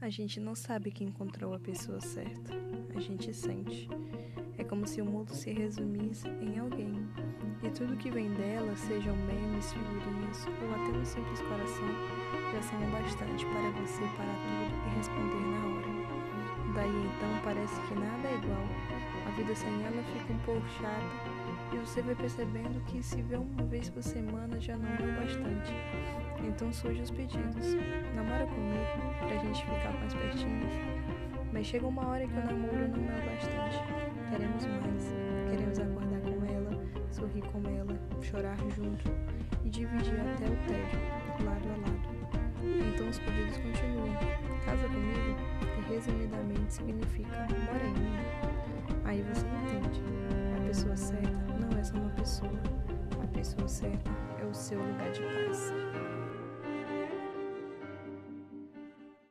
A gente não sabe que encontrou a pessoa certa, a gente sente. É como se o mundo se resumisse em alguém, e tudo que vem dela, sejam memes, figurinhas ou até um simples coração, já são o bastante para você parar tudo e responder na hora. Daí então parece que nada é igual, a vida sem ela fica um pouco chata e você vai percebendo que se vê uma vez por semana já não é o bastante. Então surgem os pedidos. Namora comigo pra gente ficar mais pertinhos. Mas chega uma hora que o namoro não é o bastante. Queremos mais. Queremos acordar com ela, sorrir com ela, chorar junto e dividir até o tédio, lado a lado. Então os pedidos continuam. Casa comigo, que resumidamente significa mora em mim. Aí você entende. A pessoa certa não é só uma pessoa. A pessoa certa é o seu lugar de paz.